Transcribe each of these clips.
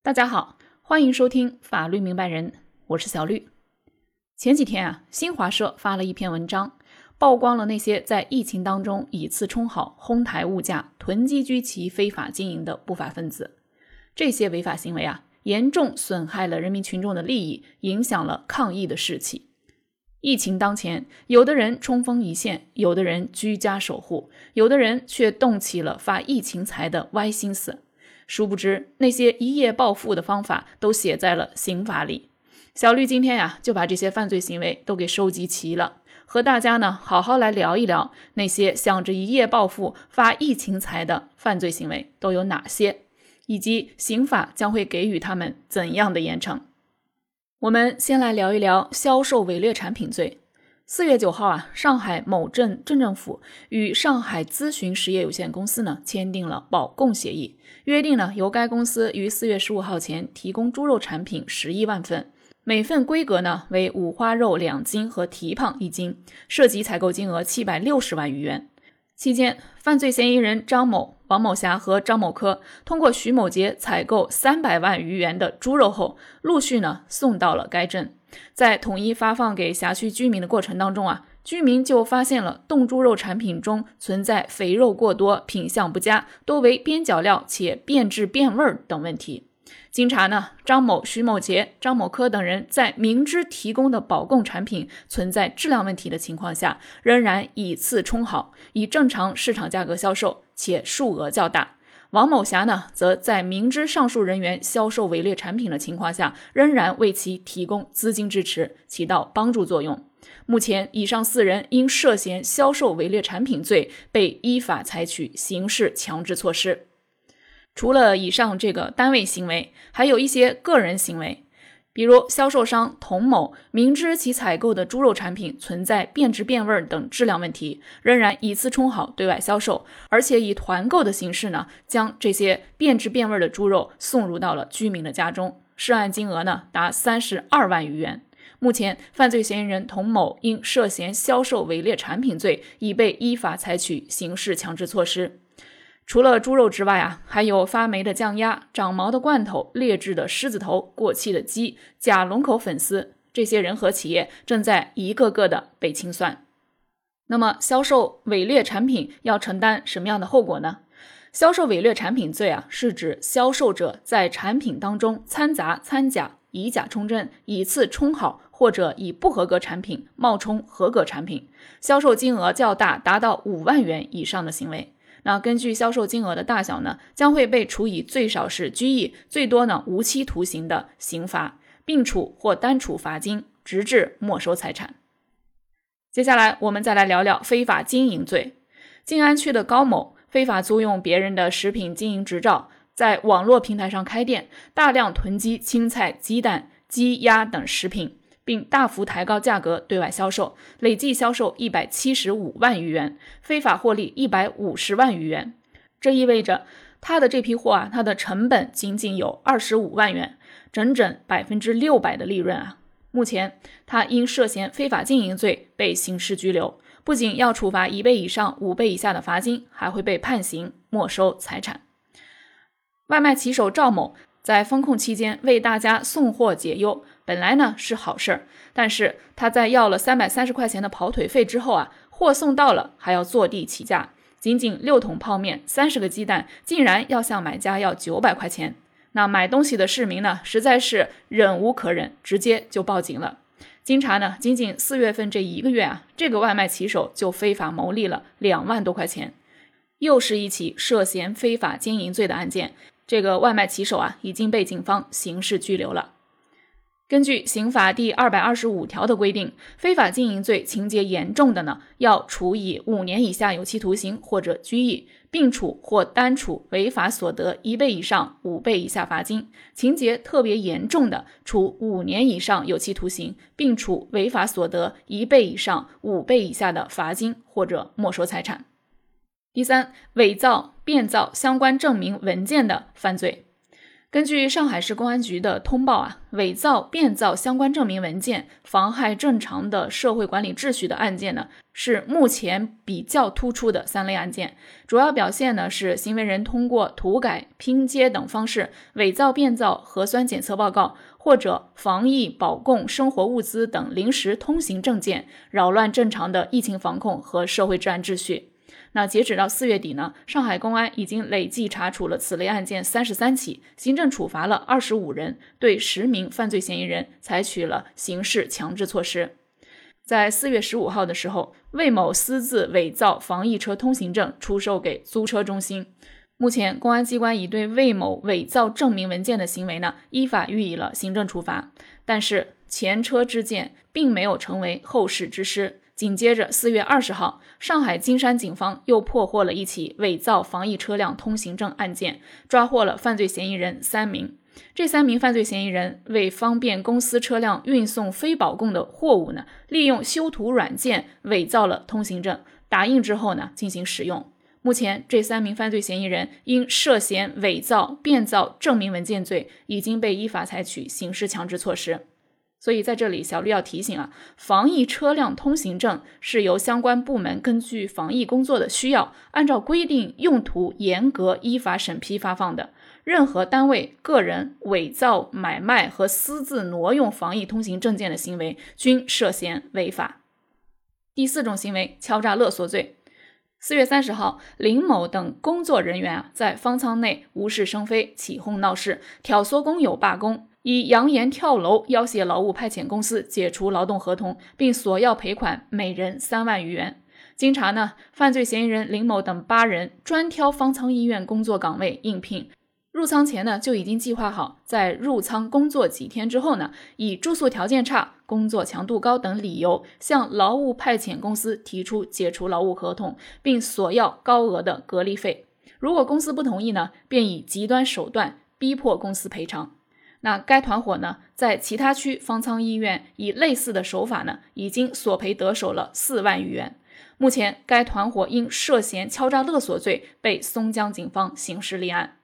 大家好，欢迎收听法律明白人，我是小绿。前几天啊，新华社发了一篇文章，曝光了那些在疫情当中以次充好、哄抬物价、囤积居奇、非法经营的不法分子。这些违法行为啊，严重损害了人民群众的利益，影响了抗疫的士气。疫情当前，有的人冲锋一线，有的人居家守护，有的人却动起了发疫情财的歪心思。殊不知，那些一夜暴富的方法都写在了刑法里。小绿今天呀，就把这些犯罪行为都给收集齐了，和大家呢好好来聊一聊那些想着一夜暴富、发疫情财的犯罪行为都有哪些，以及刑法将会给予他们怎样的严惩。我们先来聊一聊销售伪劣产品罪。四月九号啊，上海某镇镇政府与上海咨询实业有限公司呢签订了保供协议，约定呢由该公司于四月十五号前提供猪肉产品十一万份，每份规格呢为五花肉两斤和蹄膀一斤，涉及采购金额七百六十万余元。期间，犯罪嫌疑人张某、王某霞和张某科通过徐某杰采购三百万余元的猪肉后，陆续呢送到了该镇。在统一发放给辖区居民的过程当中啊，居民就发现了冻猪肉产品中存在肥肉过多、品相不佳、多为边角料且变质变味儿等问题。经查呢，张某、徐某杰、张某科等人在明知提供的保供产品存在质量问题的情况下，仍然以次充好，以正常市场价格销售，且数额较大。王某霞呢，则在明知上述人员销售伪劣产品的情况下，仍然为其提供资金支持，起到帮助作用。目前，以上四人因涉嫌销售伪劣产品罪，被依法采取刑事强制措施。除了以上这个单位行为，还有一些个人行为。比如，销售商童某明知其采购的猪肉产品存在变质变味等质量问题，仍然以次充好对外销售，而且以团购的形式呢，将这些变质变味的猪肉送入到了居民的家中，涉案金额呢达三十二万余元。目前，犯罪嫌疑人童某因涉嫌销售伪劣产品罪，已被依法采取刑事强制措施。除了猪肉之外啊，还有发霉的酱鸭、长毛的罐头、劣质的狮子头、过期的鸡、假龙口粉丝，这些人和企业正在一个个的被清算。那么，销售伪劣产品要承担什么样的后果呢？销售伪劣产品罪啊，是指销售者在产品当中掺杂掺假、以假充真、以次充好，或者以不合格产品冒充合格产品，销售金额较大，达到五万元以上的行为。那根据销售金额的大小呢，将会被处以最少是拘役，最多呢无期徒刑的刑罚，并处或单处罚金，直至没收财产。接下来我们再来聊聊非法经营罪。静安区的高某非法租用别人的食品经营执照，在网络平台上开店，大量囤积青菜、鸡蛋、鸡鸭等食品。并大幅抬高价格对外销售，累计销售一百七十五万余元，非法获利一百五十万余元。这意味着他的这批货啊，它的成本仅仅有二十五万元，整整百分之六百的利润啊！目前他因涉嫌非法经营罪被刑事拘留，不仅要处罚一倍以上五倍以下的罚金，还会被判刑没收财产。外卖骑手赵某在封控期间为大家送货解忧。本来呢是好事儿，但是他在要了三百三十块钱的跑腿费之后啊，货送到了还要坐地起价，仅仅六桶泡面、三十个鸡蛋，竟然要向买家要九百块钱。那买东西的市民呢，实在是忍无可忍，直接就报警了。经查呢，仅仅四月份这一个月啊，这个外卖骑手就非法牟利了两万多块钱，又是一起涉嫌非法经营罪的案件。这个外卖骑手啊，已经被警方刑事拘留了。根据刑法第二百二十五条的规定，非法经营罪情节严重的呢，要处以五年以下有期徒刑或者拘役，并处或单处违法所得一倍以上五倍以下罚金；情节特别严重的，处五年以上有期徒刑，并处违法所得一倍以上五倍以下的罚金或者没收财产。第三，伪造、变造相关证明文件的犯罪。根据上海市公安局的通报啊，伪造、变造相关证明文件，妨害正常的社会管理秩序的案件呢，是目前比较突出的三类案件。主要表现呢是行为人通过涂改、拼接等方式伪造、变造核酸检测报告，或者防疫保供生活物资等临时通行证件，扰乱正常的疫情防控和社会治安秩序。那截止到四月底呢，上海公安已经累计查处了此类案件三十三起，行政处罚了二十五人，对十名犯罪嫌疑人采取了刑事强制措施。在四月十五号的时候，魏某私自伪造防疫车通行证出售给租车中心。目前，公安机关已对魏某伪造证明文件的行为呢，依法予以了行政处罚。但是前车之鉴并没有成为后事之师。紧接着，四月二十号，上海金山警方又破获了一起伪造防疫车辆通行证案件，抓获了犯罪嫌疑人三名。这三名犯罪嫌疑人为方便公司车辆运送非保供的货物呢，利用修图软件伪造了通行证，打印之后呢进行使用。目前，这三名犯罪嫌疑人因涉嫌伪造、变造证明文件罪，已经被依法采取刑事强制措施。所以在这里，小绿要提醒啊，防疫车辆通行证是由相关部门根据防疫工作的需要，按照规定用途严格依法审批发放的。任何单位、个人伪造、买卖和私自挪用防疫通行证件的行为，均涉嫌违法。第四种行为，敲诈勒索罪。四月三十号，林某等工作人员，在方舱内无事生非、起哄闹事、挑唆工友罢工。以扬言跳楼要挟劳务派遣公司解除劳动合同，并索要赔款每人三万余元。经查呢，犯罪嫌疑人林某等八人专挑方舱医院工作岗位应聘，入仓前呢就已经计划好，在入仓工作几天之后呢，以住宿条件差、工作强度高等理由，向劳务派遣公司提出解除劳务合同，并索要高额的隔离费。如果公司不同意呢，便以极端手段逼迫公司赔偿。那该团伙呢，在其他区方舱医院以类似的手法呢，已经索赔得手了四万余元。目前，该团伙因涉嫌敲诈勒索罪被松江警方刑事立案。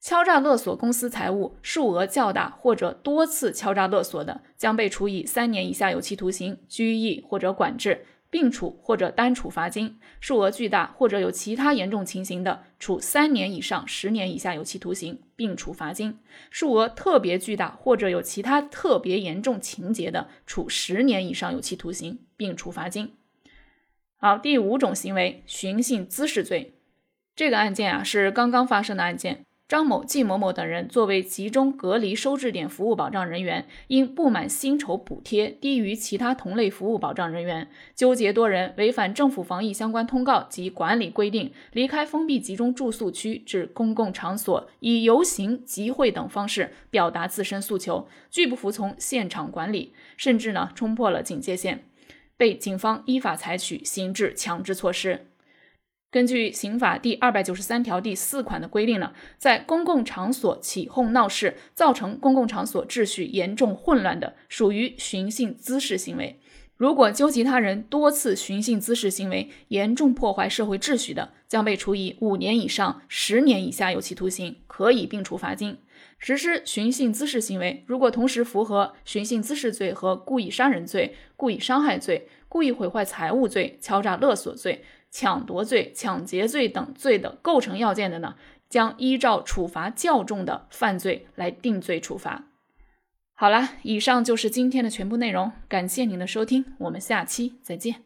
敲诈勒索公司财物，数额较大或者多次敲诈勒索的，将被处以三年以下有期徒刑、拘役或者管制。并处或者单处罚金，数额巨大或者有其他严重情形的，处三年以上十年以下有期徒刑，并处罚金；数额特别巨大或者有其他特别严重情节的，处十年以上有期徒刑，并处罚金。好，第五种行为，寻衅滋事罪，这个案件啊是刚刚发生的案件。张某、季某某等人作为集中隔离收治点服务保障人员，因不满薪酬补贴低于其他同类服务保障人员，纠结多人违反政府防疫相关通告及管理规定，离开封闭集中住宿区至公共场所，以游行、集会等方式表达自身诉求，拒不服从现场管理，甚至呢冲破了警戒线，被警方依法采取刑事强制措施。根据刑法第二百九十三条第四款的规定呢，在公共场所起哄闹事，造成公共场所秩序严重混乱的，属于寻衅滋事行为。如果纠集他人多次寻衅滋事行为，严重破坏社会秩序的，将被处以五年以上十年以下有期徒刑，可以并处罚金。实施寻衅滋事行为，如果同时符合寻衅滋事罪和故意杀人罪、故意伤害罪、故意毁坏财物罪、敲诈勒索罪。抢夺罪、抢劫罪等罪的构成要件的呢，将依照处罚较重的犯罪来定罪处罚。好啦，以上就是今天的全部内容，感谢您的收听，我们下期再见。